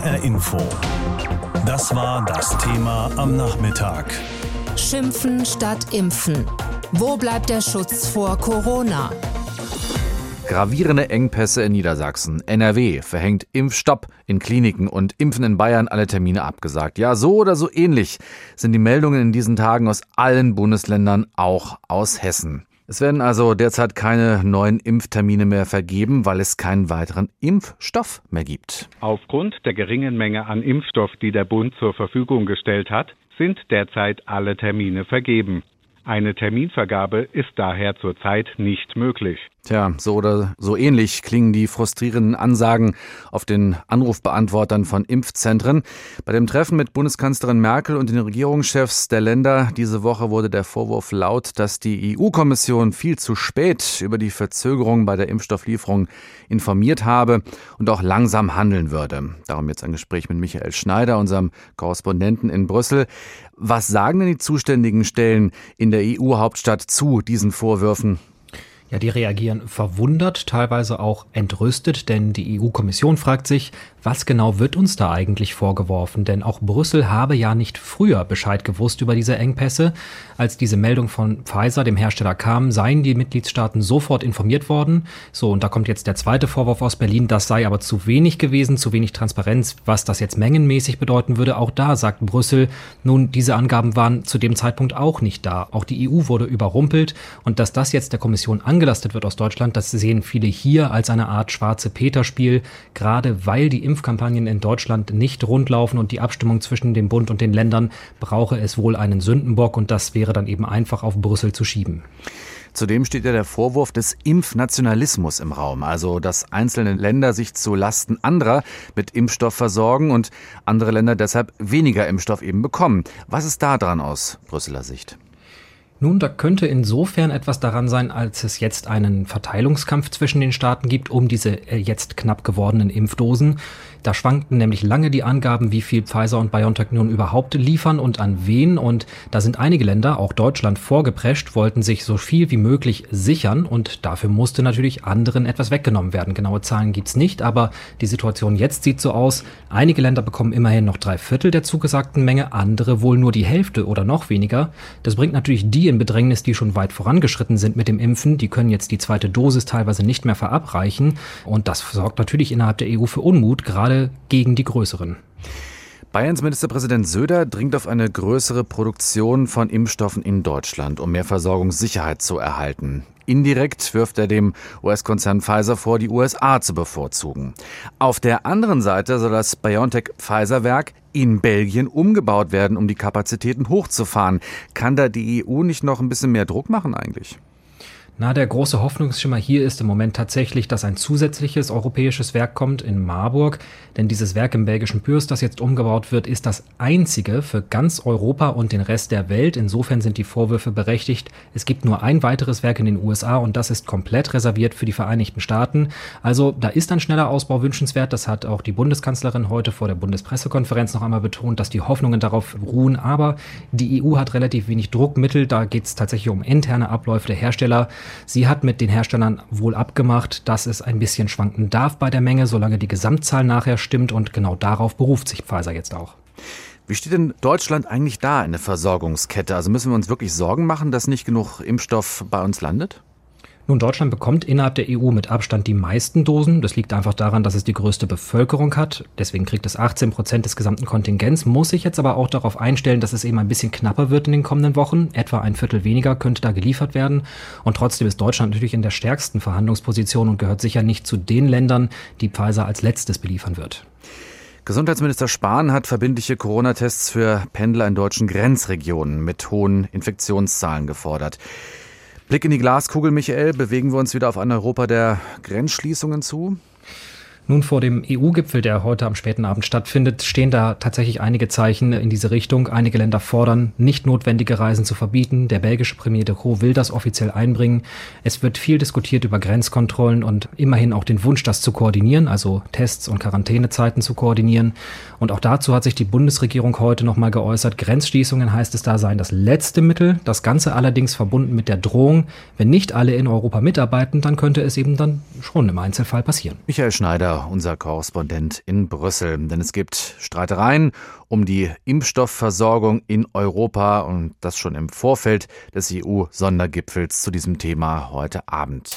HR Info. Das war das Thema am Nachmittag. Schimpfen statt Impfen. Wo bleibt der Schutz vor Corona? Gravierende Engpässe in Niedersachsen. NRW verhängt Impfstopp in Kliniken und Impfen in Bayern alle Termine abgesagt. Ja, so oder so ähnlich sind die Meldungen in diesen Tagen aus allen Bundesländern, auch aus Hessen. Es werden also derzeit keine neuen Impftermine mehr vergeben, weil es keinen weiteren Impfstoff mehr gibt. Aufgrund der geringen Menge an Impfstoff, die der Bund zur Verfügung gestellt hat, sind derzeit alle Termine vergeben. Eine Terminvergabe ist daher zurzeit nicht möglich. Tja, so oder so ähnlich klingen die frustrierenden Ansagen auf den Anrufbeantwortern von Impfzentren. Bei dem Treffen mit Bundeskanzlerin Merkel und den Regierungschefs der Länder diese Woche wurde der Vorwurf laut, dass die EU-Kommission viel zu spät über die Verzögerung bei der Impfstofflieferung informiert habe und auch langsam handeln würde. Darum jetzt ein Gespräch mit Michael Schneider, unserem Korrespondenten in Brüssel. Was sagen denn die zuständigen Stellen in der EU-Hauptstadt zu diesen Vorwürfen? Ja, die reagieren verwundert, teilweise auch entrüstet, denn die EU-Kommission fragt sich, was genau wird uns da eigentlich vorgeworfen? Denn auch Brüssel habe ja nicht früher Bescheid gewusst über diese Engpässe. Als diese Meldung von Pfizer, dem Hersteller, kam, seien die Mitgliedstaaten sofort informiert worden. So, und da kommt jetzt der zweite Vorwurf aus Berlin, das sei aber zu wenig gewesen, zu wenig Transparenz, was das jetzt mengenmäßig bedeuten würde. Auch da sagt Brüssel, nun, diese Angaben waren zu dem Zeitpunkt auch nicht da. Auch die EU wurde überrumpelt und dass das jetzt der Kommission angelastet wird aus Deutschland, das sehen viele hier als eine Art schwarze Peter-Spiel, gerade weil die Impfkampagnen in Deutschland nicht rundlaufen und die Abstimmung zwischen dem Bund und den Ländern brauche es wohl einen Sündenbock und das wäre dann eben einfach auf Brüssel zu schieben. Zudem steht ja der Vorwurf des Impfnationalismus im Raum, also dass einzelne Länder sich zu Lasten anderer mit Impfstoff versorgen und andere Länder deshalb weniger Impfstoff eben bekommen. Was ist da dran aus Brüsseler Sicht? Nun, da könnte insofern etwas daran sein, als es jetzt einen Verteilungskampf zwischen den Staaten gibt um diese äh, jetzt knapp gewordenen Impfdosen. Da schwankten nämlich lange die Angaben, wie viel Pfizer und BioNTech nun überhaupt liefern und an wen. Und da sind einige Länder, auch Deutschland, vorgeprescht, wollten sich so viel wie möglich sichern. Und dafür musste natürlich anderen etwas weggenommen werden. Genaue Zahlen gibt's nicht, aber die Situation jetzt sieht so aus. Einige Länder bekommen immerhin noch drei Viertel der zugesagten Menge, andere wohl nur die Hälfte oder noch weniger. Das bringt natürlich die in Bedrängnis, die schon weit vorangeschritten sind mit dem Impfen. Die können jetzt die zweite Dosis teilweise nicht mehr verabreichen. Und das sorgt natürlich innerhalb der EU für Unmut, gerade gegen die größeren. Bayerns Ministerpräsident Söder dringt auf eine größere Produktion von Impfstoffen in Deutschland, um mehr Versorgungssicherheit zu erhalten. Indirekt wirft er dem US-Konzern Pfizer vor, die USA zu bevorzugen. Auf der anderen Seite soll das BioNTech-Pfizer-Werk in Belgien umgebaut werden, um die Kapazitäten hochzufahren. Kann da die EU nicht noch ein bisschen mehr Druck machen eigentlich? Na, der große Hoffnungsschimmer hier ist im Moment tatsächlich, dass ein zusätzliches europäisches Werk kommt in Marburg. Denn dieses Werk im belgischen Pürs, das jetzt umgebaut wird, ist das einzige für ganz Europa und den Rest der Welt. Insofern sind die Vorwürfe berechtigt. Es gibt nur ein weiteres Werk in den USA und das ist komplett reserviert für die Vereinigten Staaten. Also da ist ein schneller Ausbau wünschenswert. Das hat auch die Bundeskanzlerin heute vor der Bundespressekonferenz noch einmal betont, dass die Hoffnungen darauf ruhen. Aber die EU hat relativ wenig Druckmittel. Da geht es tatsächlich um interne Abläufe der Hersteller. Sie hat mit den Herstellern wohl abgemacht, dass es ein bisschen schwanken darf bei der Menge, solange die Gesamtzahl nachher stimmt und genau darauf beruft sich Pfizer jetzt auch. Wie steht denn Deutschland eigentlich da in der Versorgungskette? Also müssen wir uns wirklich Sorgen machen, dass nicht genug Impfstoff bei uns landet? Nun, Deutschland bekommt innerhalb der EU mit Abstand die meisten Dosen. Das liegt einfach daran, dass es die größte Bevölkerung hat. Deswegen kriegt es 18 Prozent des gesamten Kontingents, muss sich jetzt aber auch darauf einstellen, dass es eben ein bisschen knapper wird in den kommenden Wochen. Etwa ein Viertel weniger könnte da geliefert werden. Und trotzdem ist Deutschland natürlich in der stärksten Verhandlungsposition und gehört sicher nicht zu den Ländern, die Pfizer als letztes beliefern wird. Gesundheitsminister Spahn hat verbindliche Corona-Tests für Pendler in deutschen Grenzregionen mit hohen Infektionszahlen gefordert. Blick in die Glaskugel, Michael. Bewegen wir uns wieder auf ein Europa der Grenzschließungen zu? Nun, vor dem EU-Gipfel, der heute am späten Abend stattfindet, stehen da tatsächlich einige Zeichen in diese Richtung. Einige Länder fordern, nicht notwendige Reisen zu verbieten. Der belgische Premier de Croo will das offiziell einbringen. Es wird viel diskutiert über Grenzkontrollen und immerhin auch den Wunsch, das zu koordinieren, also Tests und Quarantänezeiten zu koordinieren. Und auch dazu hat sich die Bundesregierung heute nochmal geäußert. Grenzschließungen heißt es da seien das letzte Mittel. Das Ganze allerdings verbunden mit der Drohung, wenn nicht alle in Europa mitarbeiten, dann könnte es eben dann schon im Einzelfall passieren. Michael Schneider Unser Korrespondent in Brüssel. Denn es gibt Streitereien um die Impfstoffversorgung in Europa und das schon im Vorfeld des EU-Sondergipfels zu diesem Thema heute Abend.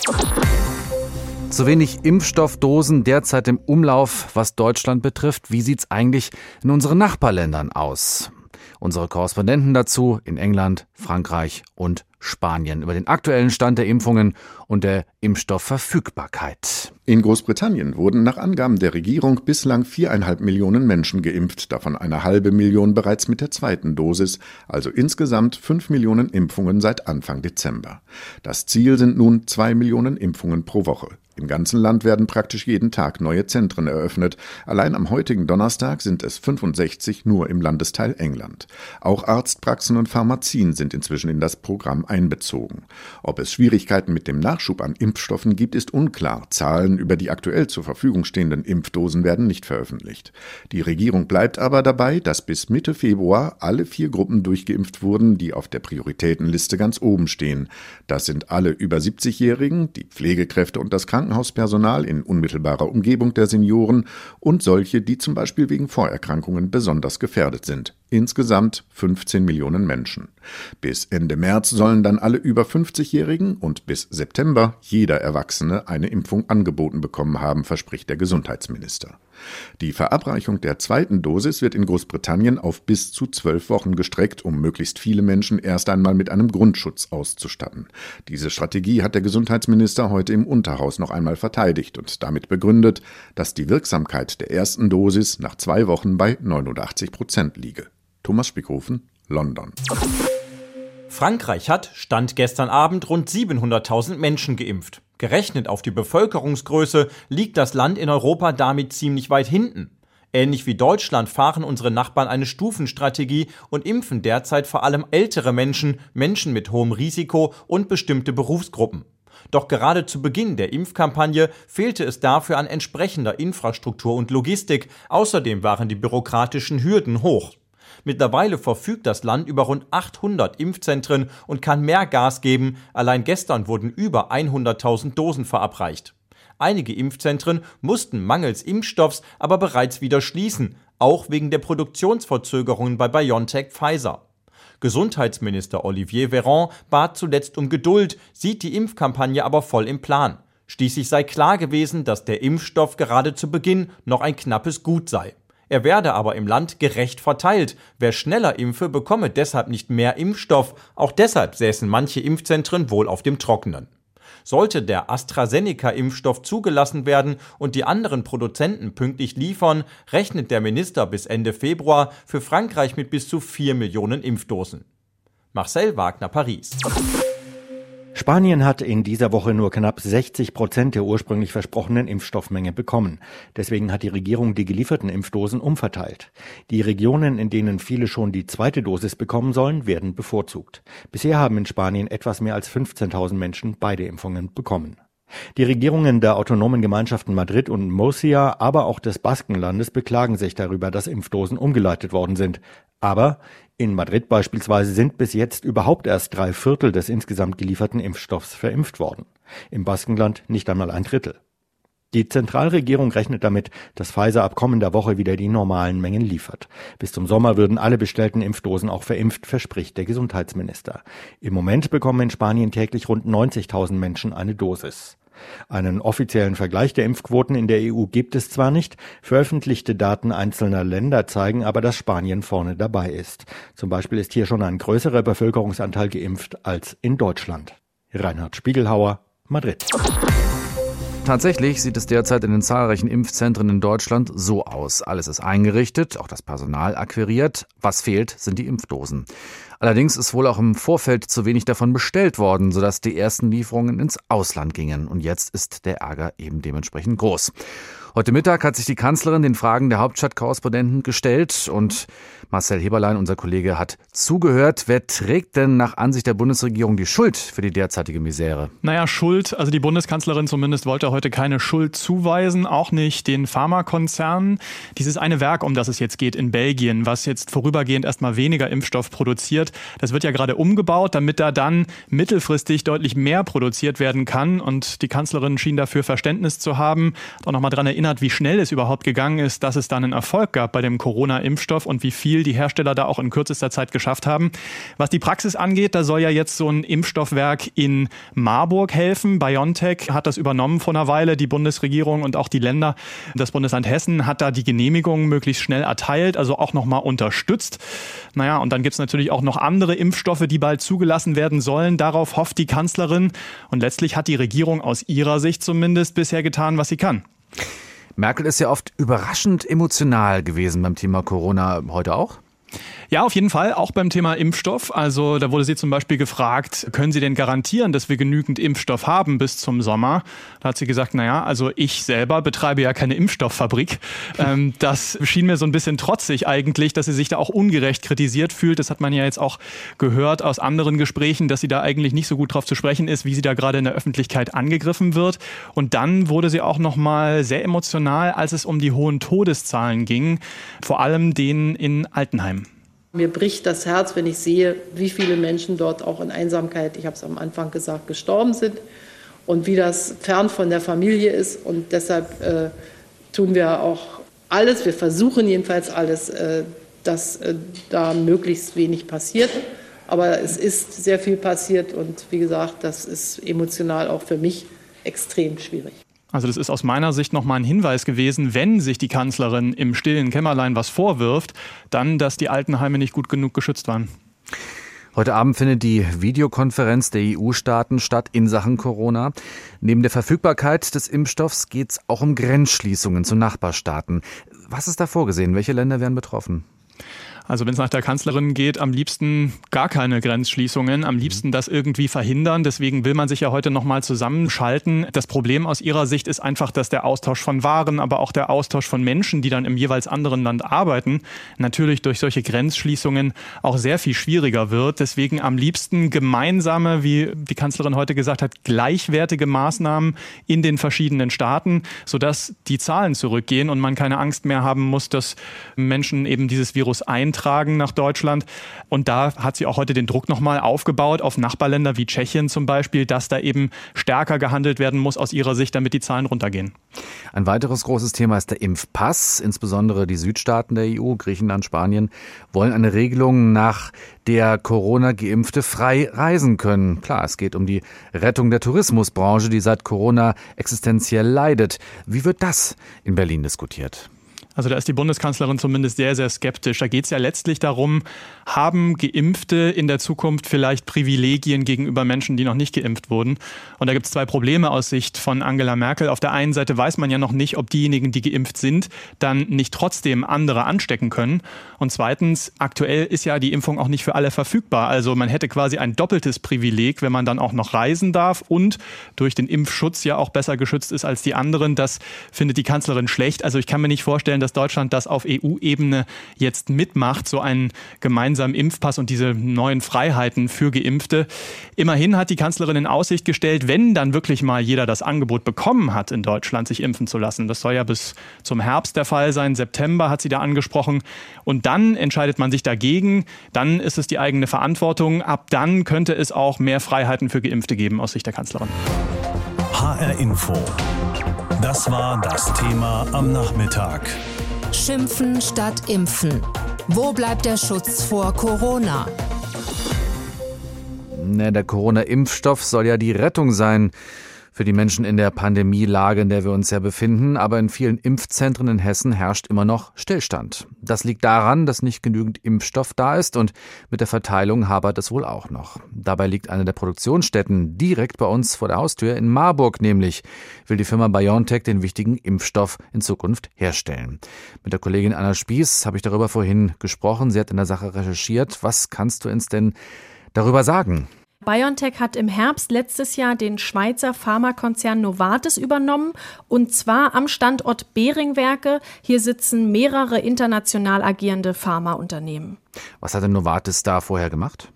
Zu wenig Impfstoffdosen derzeit im Umlauf, was Deutschland betrifft. Wie sieht's eigentlich in unseren Nachbarländern aus? Unsere Korrespondenten dazu in England, Frankreich und Spanien über den aktuellen Stand der Impfungen und der Impfstoffverfügbarkeit. In Großbritannien wurden nach Angaben der Regierung bislang viereinhalb Millionen Menschen geimpft, davon eine halbe Million bereits mit der zweiten Dosis, also insgesamt fünf Millionen Impfungen seit Anfang Dezember. Das Ziel sind nun zwei Millionen Impfungen pro Woche. Im ganzen Land werden praktisch jeden Tag neue Zentren eröffnet. Allein am heutigen Donnerstag sind es 65 nur im Landesteil England. Auch Arztpraxen und Pharmazien sind inzwischen in das Programm einbezogen. Ob es Schwierigkeiten mit dem Nachschub an Impfstoffen gibt, ist unklar. Zahlen über die aktuell zur Verfügung stehenden Impfdosen werden nicht veröffentlicht. Die Regierung bleibt aber dabei, dass bis Mitte Februar alle vier Gruppen durchgeimpft wurden, die auf der Prioritätenliste ganz oben stehen. Das sind alle über 70-Jährigen, die Pflegekräfte und das Krankenhaus Krankenhauspersonal in unmittelbarer Umgebung der Senioren und solche, die zum Beispiel wegen Vorerkrankungen besonders gefährdet sind. Insgesamt 15 Millionen Menschen. Bis Ende März sollen dann alle über 50-Jährigen und bis September jeder Erwachsene eine Impfung angeboten bekommen haben, verspricht der Gesundheitsminister. Die Verabreichung der zweiten Dosis wird in Großbritannien auf bis zu zwölf Wochen gestreckt, um möglichst viele Menschen erst einmal mit einem Grundschutz auszustatten. Diese Strategie hat der Gesundheitsminister heute im Unterhaus noch einmal verteidigt und damit begründet, dass die Wirksamkeit der ersten Dosis nach zwei Wochen bei 89 Prozent liege. Thomas Spickhofen, London. Frankreich hat, Stand gestern Abend, rund 700.000 Menschen geimpft. Gerechnet auf die Bevölkerungsgröße liegt das Land in Europa damit ziemlich weit hinten. Ähnlich wie Deutschland fahren unsere Nachbarn eine Stufenstrategie und impfen derzeit vor allem ältere Menschen, Menschen mit hohem Risiko und bestimmte Berufsgruppen. Doch gerade zu Beginn der Impfkampagne fehlte es dafür an entsprechender Infrastruktur und Logistik. Außerdem waren die bürokratischen Hürden hoch. Mittlerweile verfügt das Land über rund 800 Impfzentren und kann mehr Gas geben. Allein gestern wurden über 100.000 Dosen verabreicht. Einige Impfzentren mussten mangels Impfstoffs aber bereits wieder schließen, auch wegen der Produktionsverzögerungen bei BioNTech Pfizer. Gesundheitsminister Olivier Véran bat zuletzt um Geduld, sieht die Impfkampagne aber voll im Plan. Schließlich sei klar gewesen, dass der Impfstoff gerade zu Beginn noch ein knappes Gut sei. Er werde aber im Land gerecht verteilt. Wer schneller impfe, bekomme deshalb nicht mehr Impfstoff. Auch deshalb säßen manche Impfzentren wohl auf dem Trockenen. Sollte der AstraZeneca-Impfstoff zugelassen werden und die anderen Produzenten pünktlich liefern, rechnet der Minister bis Ende Februar für Frankreich mit bis zu 4 Millionen Impfdosen. Marcel Wagner, Paris. Spanien hat in dieser Woche nur knapp 60 Prozent der ursprünglich versprochenen Impfstoffmenge bekommen. Deswegen hat die Regierung die gelieferten Impfdosen umverteilt. Die Regionen, in denen viele schon die zweite Dosis bekommen sollen, werden bevorzugt. Bisher haben in Spanien etwas mehr als 15.000 Menschen beide Impfungen bekommen. Die Regierungen der autonomen Gemeinschaften Madrid und Murcia, aber auch des Baskenlandes beklagen sich darüber, dass Impfdosen umgeleitet worden sind. Aber in Madrid beispielsweise sind bis jetzt überhaupt erst drei Viertel des insgesamt gelieferten Impfstoffs verimpft worden. Im Baskenland nicht einmal ein Drittel. Die Zentralregierung rechnet damit, dass Pfizer ab kommender Woche wieder die normalen Mengen liefert. Bis zum Sommer würden alle bestellten Impfdosen auch verimpft, verspricht der Gesundheitsminister. Im Moment bekommen in Spanien täglich rund 90.000 Menschen eine Dosis. Einen offiziellen Vergleich der Impfquoten in der EU gibt es zwar nicht, veröffentlichte Daten einzelner Länder zeigen aber, dass Spanien vorne dabei ist. Zum Beispiel ist hier schon ein größerer Bevölkerungsanteil geimpft als in Deutschland. Reinhard Spiegelhauer, Madrid. Tatsächlich sieht es derzeit in den zahlreichen Impfzentren in Deutschland so aus. Alles ist eingerichtet, auch das Personal akquiriert. Was fehlt, sind die Impfdosen. Allerdings ist wohl auch im Vorfeld zu wenig davon bestellt worden, sodass die ersten Lieferungen ins Ausland gingen. Und jetzt ist der Ärger eben dementsprechend groß. Heute Mittag hat sich die Kanzlerin den Fragen der Hauptstadtkorrespondenten gestellt und Marcel Heberlein, unser Kollege, hat zugehört. Wer trägt denn nach Ansicht der Bundesregierung die Schuld für die derzeitige Misere? Naja, Schuld, also die Bundeskanzlerin zumindest wollte heute keine Schuld zuweisen, auch nicht den Pharmakonzernen. Dieses eine Werk, um das es jetzt geht in Belgien, was jetzt vorübergehend erstmal weniger Impfstoff produziert, das wird ja gerade umgebaut, damit da dann mittelfristig deutlich mehr produziert werden kann. Und die Kanzlerin schien dafür Verständnis zu haben. Auch nochmal daran erinnert, wie schnell es überhaupt gegangen ist, dass es dann einen Erfolg gab bei dem Corona-Impfstoff und wie viel die Hersteller da auch in kürzester Zeit geschafft haben. Was die Praxis angeht, da soll ja jetzt so ein Impfstoffwerk in Marburg helfen. BioNTech hat das übernommen vor einer Weile. Die Bundesregierung und auch die Länder, das Bundesland Hessen hat da die Genehmigung möglichst schnell erteilt, also auch nochmal unterstützt. Naja, und dann gibt es natürlich auch noch andere Impfstoffe, die bald zugelassen werden sollen. Darauf hofft die Kanzlerin. Und letztlich hat die Regierung aus ihrer Sicht zumindest bisher getan, was sie kann. Merkel ist ja oft überraschend emotional gewesen beim Thema Corona. Heute auch? Ja, auf jeden Fall, auch beim Thema Impfstoff. Also da wurde sie zum Beispiel gefragt, können Sie denn garantieren, dass wir genügend Impfstoff haben bis zum Sommer? Da hat sie gesagt, naja, also ich selber betreibe ja keine Impfstofffabrik. Ähm, das schien mir so ein bisschen trotzig eigentlich, dass sie sich da auch ungerecht kritisiert fühlt. Das hat man ja jetzt auch gehört aus anderen Gesprächen, dass sie da eigentlich nicht so gut drauf zu sprechen ist, wie sie da gerade in der Öffentlichkeit angegriffen wird. Und dann wurde sie auch nochmal sehr emotional, als es um die hohen Todeszahlen ging, vor allem denen in Altenheim. Mir bricht das Herz, wenn ich sehe, wie viele Menschen dort auch in Einsamkeit, ich habe es am Anfang gesagt, gestorben sind und wie das fern von der Familie ist. Und deshalb äh, tun wir auch alles, wir versuchen jedenfalls alles, äh, dass äh, da möglichst wenig passiert. Aber es ist sehr viel passiert und wie gesagt, das ist emotional auch für mich extrem schwierig. Also das ist aus meiner Sicht nochmal ein Hinweis gewesen, wenn sich die Kanzlerin im stillen Kämmerlein was vorwirft, dann, dass die Altenheime nicht gut genug geschützt waren. Heute Abend findet die Videokonferenz der EU-Staaten statt in Sachen Corona. Neben der Verfügbarkeit des Impfstoffs geht es auch um Grenzschließungen zu Nachbarstaaten. Was ist da vorgesehen? Welche Länder werden betroffen? Also wenn es nach der Kanzlerin geht, am liebsten gar keine Grenzschließungen, am liebsten das irgendwie verhindern. Deswegen will man sich ja heute nochmal zusammenschalten. Das Problem aus ihrer Sicht ist einfach, dass der Austausch von Waren, aber auch der Austausch von Menschen, die dann im jeweils anderen Land arbeiten, natürlich durch solche Grenzschließungen auch sehr viel schwieriger wird. Deswegen am liebsten gemeinsame, wie die Kanzlerin heute gesagt hat, gleichwertige Maßnahmen in den verschiedenen Staaten, sodass die Zahlen zurückgehen und man keine Angst mehr haben muss, dass Menschen eben dieses Virus ein eintragen nach Deutschland. Und da hat sie auch heute den Druck nochmal aufgebaut auf Nachbarländer wie Tschechien zum Beispiel, dass da eben stärker gehandelt werden muss aus ihrer Sicht, damit die Zahlen runtergehen. Ein weiteres großes Thema ist der Impfpass. Insbesondere die Südstaaten der EU, Griechenland, Spanien, wollen eine Regelung, nach der Corona-Geimpfte frei reisen können. Klar, es geht um die Rettung der Tourismusbranche, die seit Corona existenziell leidet. Wie wird das in Berlin diskutiert? Also da ist die Bundeskanzlerin zumindest sehr, sehr skeptisch. Da geht es ja letztlich darum, haben Geimpfte in der Zukunft vielleicht Privilegien gegenüber Menschen, die noch nicht geimpft wurden? Und da gibt es zwei Probleme aus Sicht von Angela Merkel. Auf der einen Seite weiß man ja noch nicht, ob diejenigen, die geimpft sind, dann nicht trotzdem andere anstecken können. Und zweitens, aktuell ist ja die Impfung auch nicht für alle verfügbar. Also man hätte quasi ein doppeltes Privileg, wenn man dann auch noch reisen darf und durch den Impfschutz ja auch besser geschützt ist als die anderen. Das findet die Kanzlerin schlecht. Also ich kann mir nicht vorstellen, dass Deutschland das auf EU-Ebene jetzt mitmacht, so einen gemeinsamen Impfpass und diese neuen Freiheiten für Geimpfte. Immerhin hat die Kanzlerin in Aussicht gestellt, wenn dann wirklich mal jeder das Angebot bekommen hat, in Deutschland sich impfen zu lassen. Das soll ja bis zum Herbst der Fall sein. September hat sie da angesprochen. Und dann entscheidet man sich dagegen. Dann ist es die eigene Verantwortung. Ab dann könnte es auch mehr Freiheiten für Geimpfte geben aus Sicht der Kanzlerin. HR Info. Das war das Thema am Nachmittag. Schimpfen statt Impfen. Wo bleibt der Schutz vor Corona? der Corona-Impfstoff soll ja die Rettung sein für die Menschen in der Pandemielage, in der wir uns ja befinden. Aber in vielen Impfzentren in Hessen herrscht immer noch Stillstand. Das liegt daran, dass nicht genügend Impfstoff da ist und mit der Verteilung habert es wohl auch noch. Dabei liegt eine der Produktionsstätten direkt bei uns vor der Haustür in Marburg nämlich, will die Firma BioNTech den wichtigen Impfstoff in Zukunft herstellen. Mit der Kollegin Anna Spieß habe ich darüber vorhin gesprochen. Sie hat in der Sache recherchiert. Was kannst du uns denn darüber sagen? BioNTech hat im Herbst letztes Jahr den Schweizer Pharmakonzern Novartis übernommen und zwar am Standort Beringwerke. Hier sitzen mehrere international agierende Pharmaunternehmen. Was hat denn Novartis da vorher gemacht?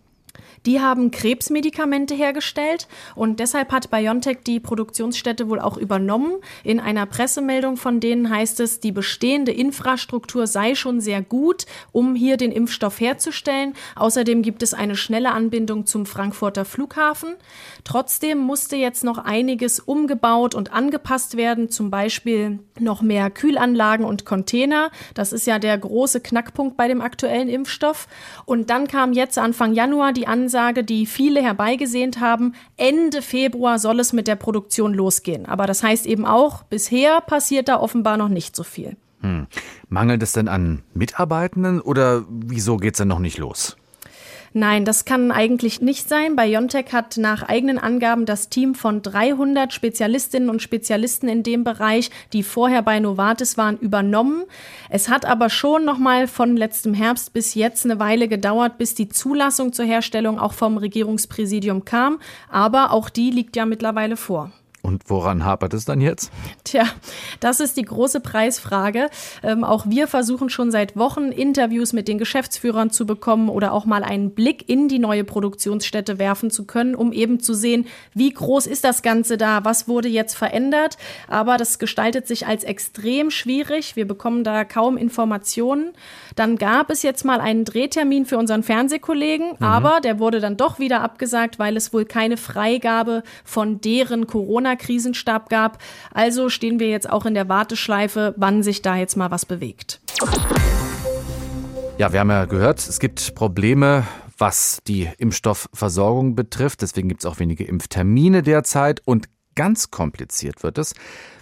Die haben Krebsmedikamente hergestellt und deshalb hat BioNTech die Produktionsstätte wohl auch übernommen. In einer Pressemeldung von denen heißt es, die bestehende Infrastruktur sei schon sehr gut, um hier den Impfstoff herzustellen. Außerdem gibt es eine schnelle Anbindung zum Frankfurter Flughafen. Trotzdem musste jetzt noch einiges umgebaut und angepasst werden, zum Beispiel noch mehr Kühlanlagen und Container. Das ist ja der große Knackpunkt bei dem aktuellen Impfstoff. Und dann kam jetzt Anfang Januar die Ansage, die viele herbeigesehnt haben, Ende Februar soll es mit der Produktion losgehen. Aber das heißt eben auch, bisher passiert da offenbar noch nicht so viel. Hm. Mangelt es denn an Mitarbeitenden oder wieso geht es denn noch nicht los? Nein, das kann eigentlich nicht sein. BioNTech hat nach eigenen Angaben das Team von 300 Spezialistinnen und Spezialisten in dem Bereich, die vorher bei Novartis waren, übernommen. Es hat aber schon noch mal von letztem Herbst bis jetzt eine Weile gedauert, bis die Zulassung zur Herstellung auch vom Regierungspräsidium kam. Aber auch die liegt ja mittlerweile vor. Und woran hapert es dann jetzt? Tja, das ist die große Preisfrage. Ähm, auch wir versuchen schon seit Wochen Interviews mit den Geschäftsführern zu bekommen oder auch mal einen Blick in die neue Produktionsstätte werfen zu können, um eben zu sehen, wie groß ist das Ganze da, was wurde jetzt verändert. Aber das gestaltet sich als extrem schwierig. Wir bekommen da kaum Informationen. Dann gab es jetzt mal einen Drehtermin für unseren Fernsehkollegen, mhm. aber der wurde dann doch wieder abgesagt, weil es wohl keine Freigabe von deren Corona Krisenstab gab. Also stehen wir jetzt auch in der Warteschleife, wann sich da jetzt mal was bewegt. Ja, wir haben ja gehört, es gibt Probleme, was die Impfstoffversorgung betrifft. Deswegen gibt es auch wenige Impftermine derzeit und ganz kompliziert wird es,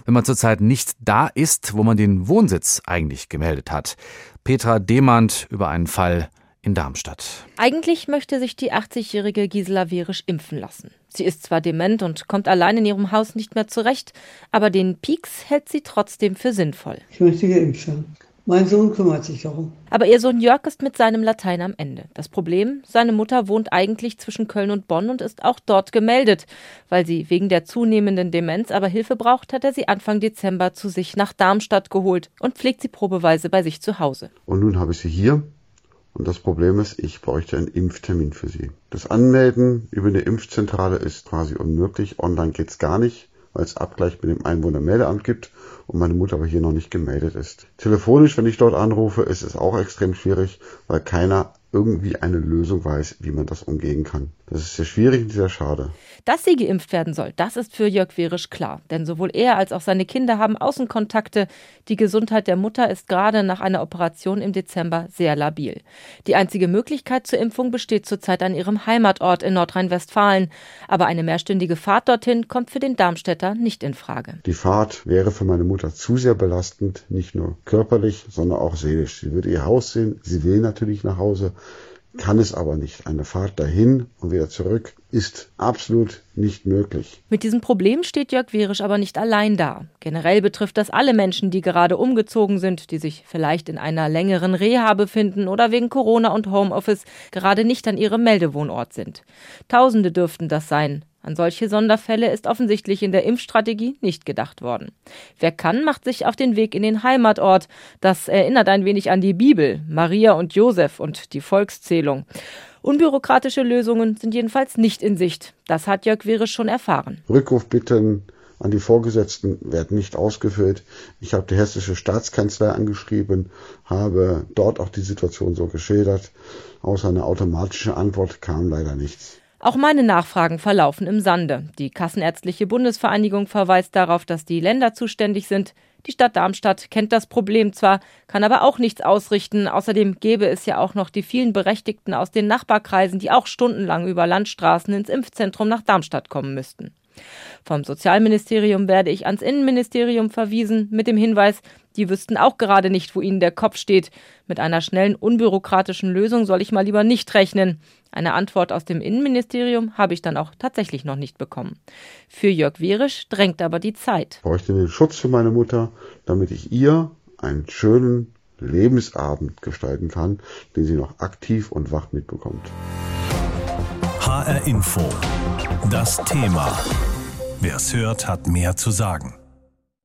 wenn man zurzeit nicht da ist, wo man den Wohnsitz eigentlich gemeldet hat. Petra Demand über einen Fall in Darmstadt. Eigentlich möchte sich die 80-jährige Gisela Werisch impfen lassen. Sie ist zwar dement und kommt allein in ihrem Haus nicht mehr zurecht, aber den Pieks hält sie trotzdem für sinnvoll. Ich möchte geimpft werden. Mein Sohn kümmert sich darum. Aber ihr Sohn Jörg ist mit seinem Latein am Ende. Das Problem, seine Mutter wohnt eigentlich zwischen Köln und Bonn und ist auch dort gemeldet. Weil sie wegen der zunehmenden Demenz aber Hilfe braucht, hat er sie Anfang Dezember zu sich nach Darmstadt geholt und pflegt sie probeweise bei sich zu Hause. Und nun habe ich sie hier und das Problem ist, ich bräuchte einen Impftermin für Sie. Das Anmelden über eine Impfzentrale ist quasi unmöglich. Online geht's gar nicht, weil es Abgleich mit dem Einwohnermeldeamt gibt und meine Mutter aber hier noch nicht gemeldet ist. Telefonisch, wenn ich dort anrufe, ist es auch extrem schwierig, weil keiner irgendwie eine Lösung weiß, wie man das umgehen kann. Das ist sehr schwierig und sehr schade. Dass sie geimpft werden soll, das ist für Jörg Werisch klar. Denn sowohl er als auch seine Kinder haben Außenkontakte. Die Gesundheit der Mutter ist gerade nach einer Operation im Dezember sehr labil. Die einzige Möglichkeit zur Impfung besteht zurzeit an ihrem Heimatort in Nordrhein-Westfalen. Aber eine mehrstündige Fahrt dorthin kommt für den Darmstädter nicht in Frage. Die Fahrt wäre für meine Mutter zu sehr belastend, nicht nur körperlich, sondern auch seelisch. Sie würde ihr Haus sehen, sie will natürlich nach Hause kann es aber nicht. Eine Fahrt dahin und wieder zurück ist absolut nicht möglich. Mit diesem Problem steht Jörg Werisch aber nicht allein da. Generell betrifft das alle Menschen, die gerade umgezogen sind, die sich vielleicht in einer längeren Reha befinden oder wegen Corona und Homeoffice gerade nicht an ihrem Meldewohnort sind. Tausende dürften das sein. An solche Sonderfälle ist offensichtlich in der Impfstrategie nicht gedacht worden. Wer kann, macht sich auf den Weg in den Heimatort. Das erinnert ein wenig an die Bibel, Maria und Josef und die Volkszählung. Unbürokratische Lösungen sind jedenfalls nicht in Sicht. Das hat Jörg Wehre schon erfahren. Rückrufbitten an die Vorgesetzten werden nicht ausgefüllt. Ich habe die hessische Staatskanzlei angeschrieben, habe dort auch die Situation so geschildert. Außer eine automatische Antwort kam leider nichts. Auch meine Nachfragen verlaufen im Sande. Die Kassenärztliche Bundesvereinigung verweist darauf, dass die Länder zuständig sind. Die Stadt Darmstadt kennt das Problem zwar, kann aber auch nichts ausrichten. Außerdem gäbe es ja auch noch die vielen Berechtigten aus den Nachbarkreisen, die auch stundenlang über Landstraßen ins Impfzentrum nach Darmstadt kommen müssten. Vom Sozialministerium werde ich ans Innenministerium verwiesen mit dem Hinweis, die wüssten auch gerade nicht, wo ihnen der Kopf steht. Mit einer schnellen, unbürokratischen Lösung soll ich mal lieber nicht rechnen. Eine Antwort aus dem Innenministerium habe ich dann auch tatsächlich noch nicht bekommen. Für Jörg Werisch drängt aber die Zeit. Ich bräuchte den Schutz für meine Mutter, damit ich ihr einen schönen Lebensabend gestalten kann, den sie noch aktiv und wach mitbekommt. HR Info. Das Thema. Wer es hört, hat mehr zu sagen.